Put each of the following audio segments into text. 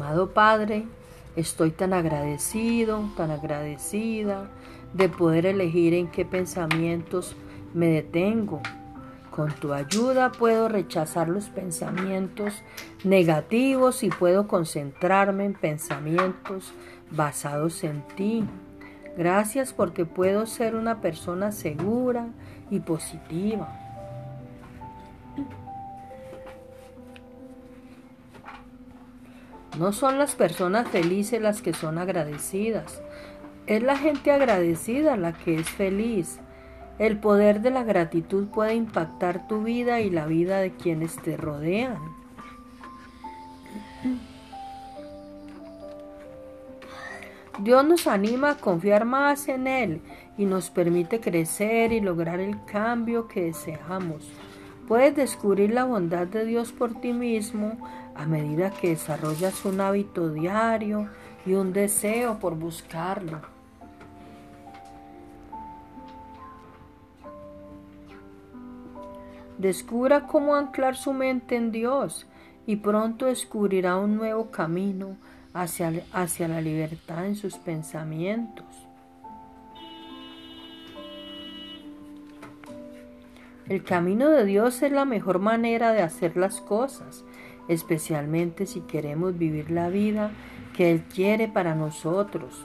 Amado Padre, estoy tan agradecido, tan agradecida de poder elegir en qué pensamientos me detengo. Con tu ayuda puedo rechazar los pensamientos negativos y puedo concentrarme en pensamientos basados en ti. Gracias porque puedo ser una persona segura y positiva. No son las personas felices las que son agradecidas. Es la gente agradecida la que es feliz. El poder de la gratitud puede impactar tu vida y la vida de quienes te rodean. Dios nos anima a confiar más en Él y nos permite crecer y lograr el cambio que deseamos. Puedes descubrir la bondad de Dios por ti mismo a medida que desarrollas un hábito diario y un deseo por buscarlo. Descubra cómo anclar su mente en Dios y pronto descubrirá un nuevo camino hacia, hacia la libertad en sus pensamientos. El camino de Dios es la mejor manera de hacer las cosas, especialmente si queremos vivir la vida que Él quiere para nosotros.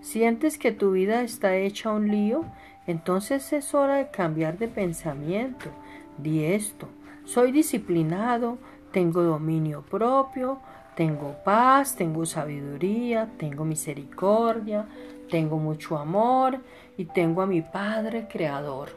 ¿Sientes que tu vida está hecha un lío? Entonces es hora de cambiar de pensamiento. Di esto, soy disciplinado, tengo dominio propio, tengo paz, tengo sabiduría, tengo misericordia, tengo mucho amor y tengo a mi Padre Creador.